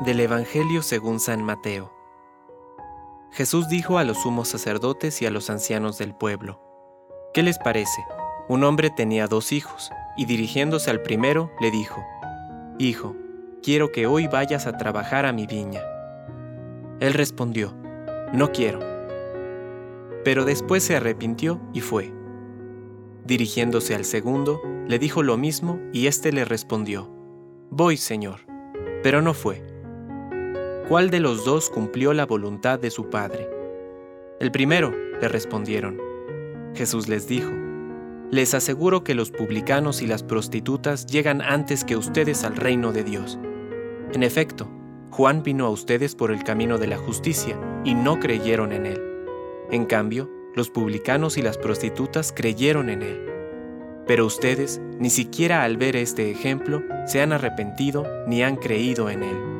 Del Evangelio según San Mateo. Jesús dijo a los sumos sacerdotes y a los ancianos del pueblo, ¿qué les parece? Un hombre tenía dos hijos, y dirigiéndose al primero le dijo, Hijo, quiero que hoy vayas a trabajar a mi viña. Él respondió, No quiero. Pero después se arrepintió y fue. Dirigiéndose al segundo, le dijo lo mismo y éste le respondió, Voy, Señor. Pero no fue. ¿Cuál de los dos cumplió la voluntad de su padre? El primero, le respondieron. Jesús les dijo, Les aseguro que los publicanos y las prostitutas llegan antes que ustedes al reino de Dios. En efecto, Juan vino a ustedes por el camino de la justicia y no creyeron en él. En cambio, los publicanos y las prostitutas creyeron en él. Pero ustedes, ni siquiera al ver este ejemplo, se han arrepentido ni han creído en él.